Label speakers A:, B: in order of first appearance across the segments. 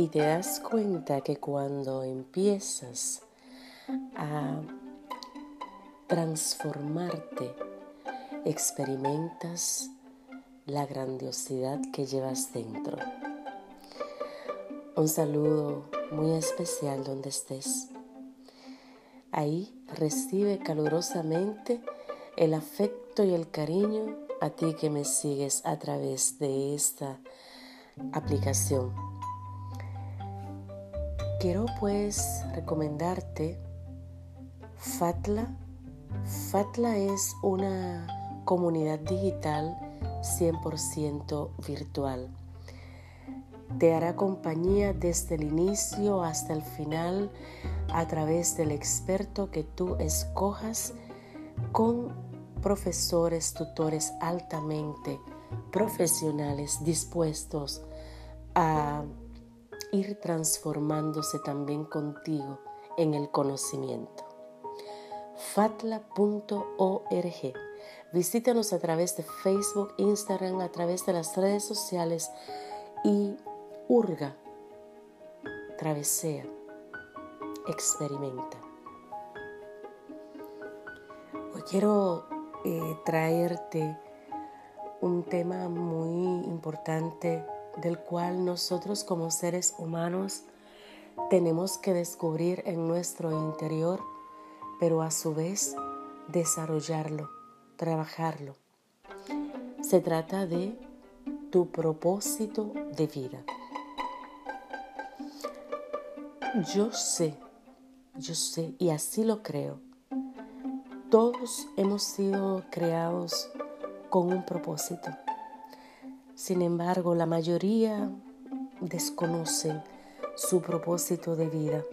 A: Y te das cuenta que cuando empiezas a transformarte, experimentas la grandiosidad que llevas dentro. Un saludo muy especial donde estés. Ahí recibe calurosamente el afecto y el cariño a ti que me sigues a través de esta aplicación. Quiero pues recomendarte Fatla. Fatla es una comunidad digital 100% virtual. Te hará compañía desde el inicio hasta el final a través del experto que tú escojas con profesores, tutores altamente profesionales dispuestos a ir transformándose también contigo en el conocimiento. fatla.org Visítanos a través de Facebook, Instagram, a través de las redes sociales y hurga, travesea, experimenta. Hoy quiero eh, traerte un tema muy importante del cual nosotros como seres humanos tenemos que descubrir en nuestro interior, pero a su vez desarrollarlo trabajarlo. Se trata de tu propósito de vida. Yo sé, yo sé, y así lo creo. Todos hemos sido creados con un propósito. Sin embargo, la mayoría desconocen su propósito de vida,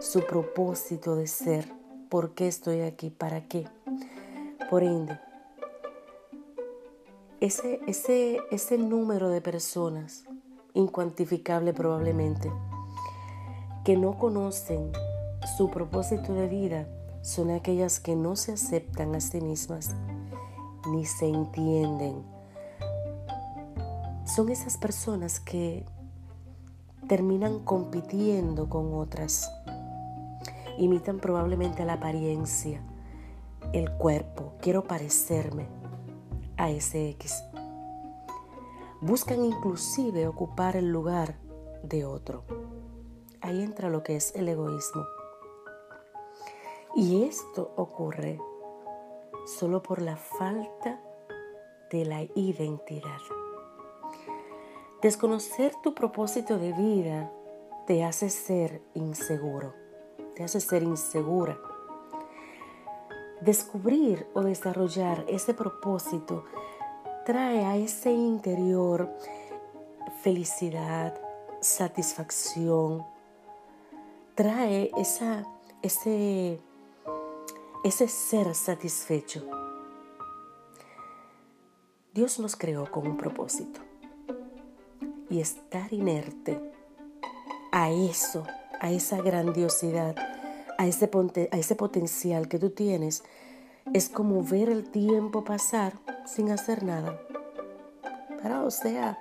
A: su propósito de ser. ¿Por qué estoy aquí? ¿Para qué? Por ende, ese, ese, ese número de personas, incuantificable probablemente, que no conocen su propósito de vida, son aquellas que no se aceptan a sí mismas ni se entienden. Son esas personas que terminan compitiendo con otras. Imitan probablemente la apariencia, el cuerpo, quiero parecerme a ese X. Buscan inclusive ocupar el lugar de otro. Ahí entra lo que es el egoísmo. Y esto ocurre solo por la falta de la identidad. Desconocer tu propósito de vida te hace ser inseguro, te hace ser insegura descubrir o desarrollar ese propósito trae a ese interior felicidad, satisfacción, trae esa, ese, ese ser satisfecho. Dios nos creó con un propósito y estar inerte a eso, a esa grandiosidad, a ese, potencial que tú tienes, es como ver el tiempo pasar sin hacer nada. Pero, o sea,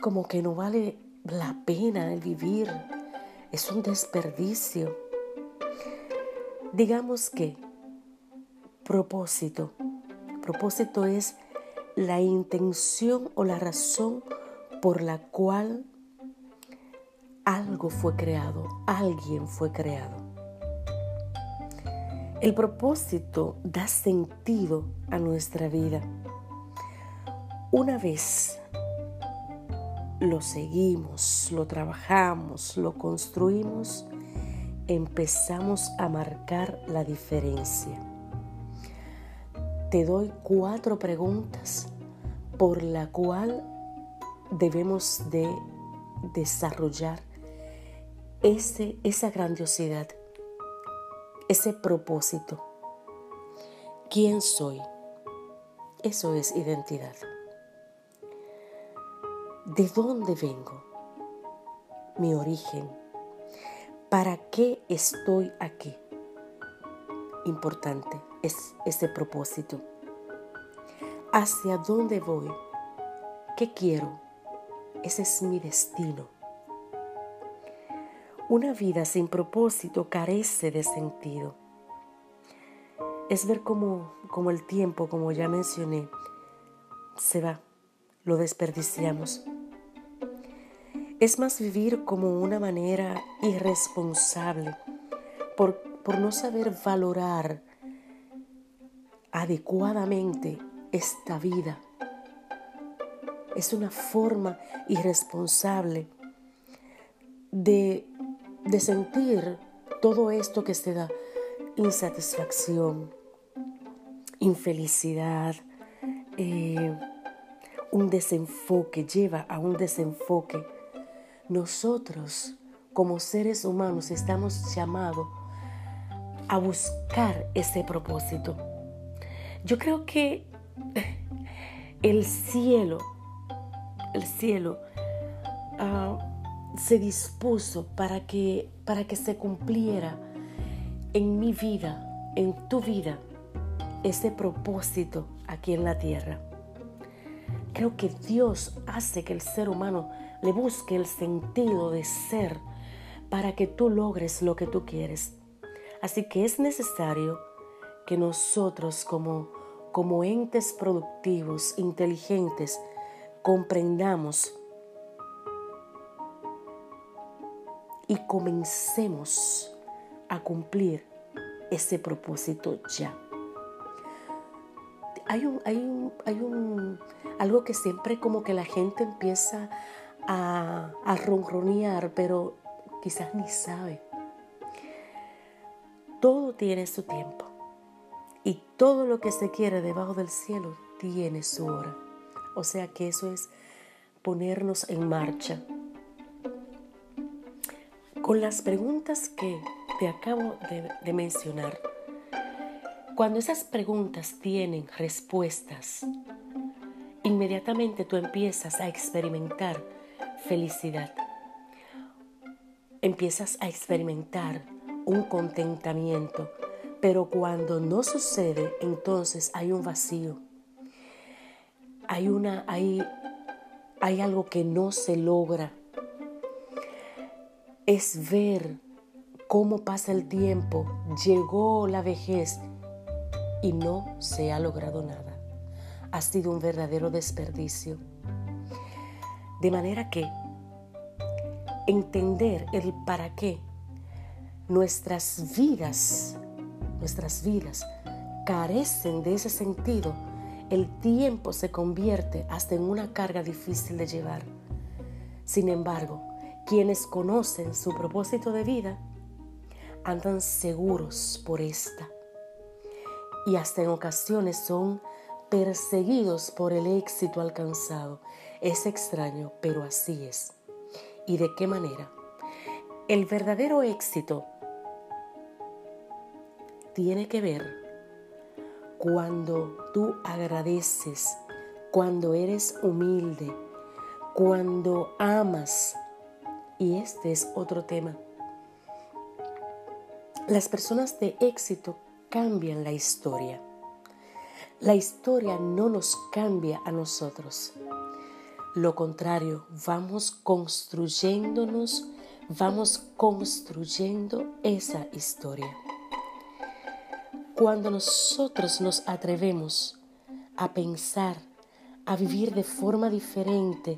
A: como que no vale la pena el vivir. Es un desperdicio. Digamos que propósito. Propósito es la intención o la razón por la cual algo fue creado, alguien fue creado. El propósito da sentido a nuestra vida. Una vez lo seguimos, lo trabajamos, lo construimos, empezamos a marcar la diferencia. Te doy cuatro preguntas por la cual debemos de desarrollar ese, esa grandiosidad ese propósito. ¿Quién soy? Eso es identidad. ¿De dónde vengo? Mi origen. ¿Para qué estoy aquí? Importante es ese propósito. ¿Hacia dónde voy? ¿Qué quiero? Ese es mi destino. Una vida sin propósito carece de sentido. Es ver cómo, como el tiempo, como ya mencioné, se va, lo desperdiciamos. Es más vivir como una manera irresponsable por, por no saber valorar adecuadamente esta vida. Es una forma irresponsable de, de sentir todo esto que se da, insatisfacción, infelicidad, eh, un desenfoque, lleva a un desenfoque. Nosotros como seres humanos estamos llamados a buscar ese propósito. Yo creo que el cielo, el cielo ah, se dispuso para que, para que se cumpliera en mi vida, en tu vida, ese propósito aquí en la tierra. Creo que Dios hace que el ser humano le busque el sentido de ser para que tú logres lo que tú quieres. Así que es necesario que nosotros como, como entes productivos, inteligentes, comprendamos y comencemos a cumplir ese propósito ya. Hay un, hay un, hay un, algo que siempre como que la gente empieza a, a ronronear, pero quizás ni sabe. Todo tiene su tiempo y todo lo que se quiere debajo del cielo tiene su hora. O sea que eso es ponernos en marcha. Con las preguntas que te acabo de, mencionar, cuando esas preguntas tienen respuestas, inmediatamente tú empiezas a experimentar felicidad. Empiezas a experimentar un contentamiento, pero cuando no sucede, entonces hay un vacío. Hay una hay hay algo que no se logra. Es ver cómo pasa el tiempo, llegó la vejez y no se ha logrado nada. Ha sido un verdadero desperdicio. De manera que entender el para qué nuestras vidas, nuestras vidas carecen de ese sentido, el tiempo se convierte hasta en una carga difícil de llevar. Sin embargo, quienes conocen su propósito de vida andan seguros por esta y hasta en ocasiones son perseguidos por el éxito alcanzado. Es extraño, pero así es. ¿Y de qué manera? El verdadero éxito tiene que ver cuando tú agradeces, cuando eres humilde, cuando amas. Y este es otro tema. Las personas de éxito cambian la historia. La historia no nos cambia a nosotros. Lo contrario, vamos construyéndonos, vamos construyendo esa historia. Cuando nosotros nos atrevemos a pensar, a vivir de forma diferente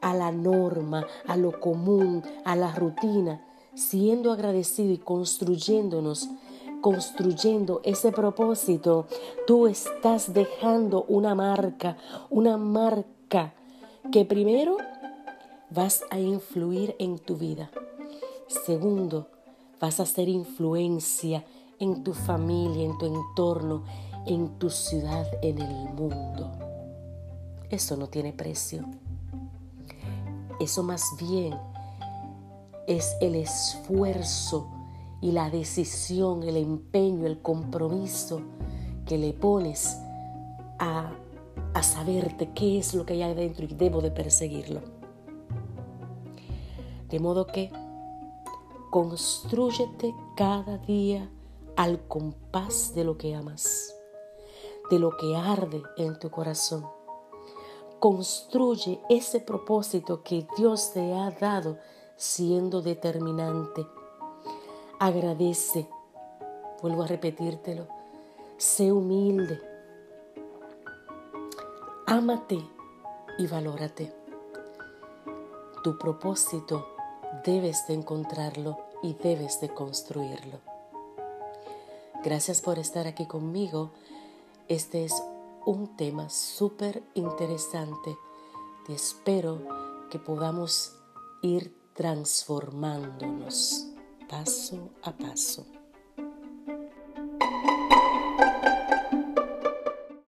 A: a la norma, a lo común, a la rutina, siendo agradecido y construyéndonos, construyendo ese propósito, tú estás dejando una marca, una marca que primero vas a influir en tu vida. Segundo, vas a hacer influencia en tu familia, en tu entorno, en tu ciudad, en el mundo. Eso no tiene precio. Eso más bien es el esfuerzo y la decisión, el empeño, el compromiso que le pones a, a saberte qué es lo que hay adentro y debo de perseguirlo. De modo que construyete cada día al compás de lo que amas, de lo que arde en tu corazón. Construye ese propósito que Dios te ha dado siendo determinante Agradece. Vuelvo a repetírtelo. Sé humilde. Ámate y valórate. Tu propósito debes de encontrarlo y debes de construirlo. Gracias por estar aquí conmigo. Este es un tema súper interesante y espero que podamos ir transformándonos paso a paso.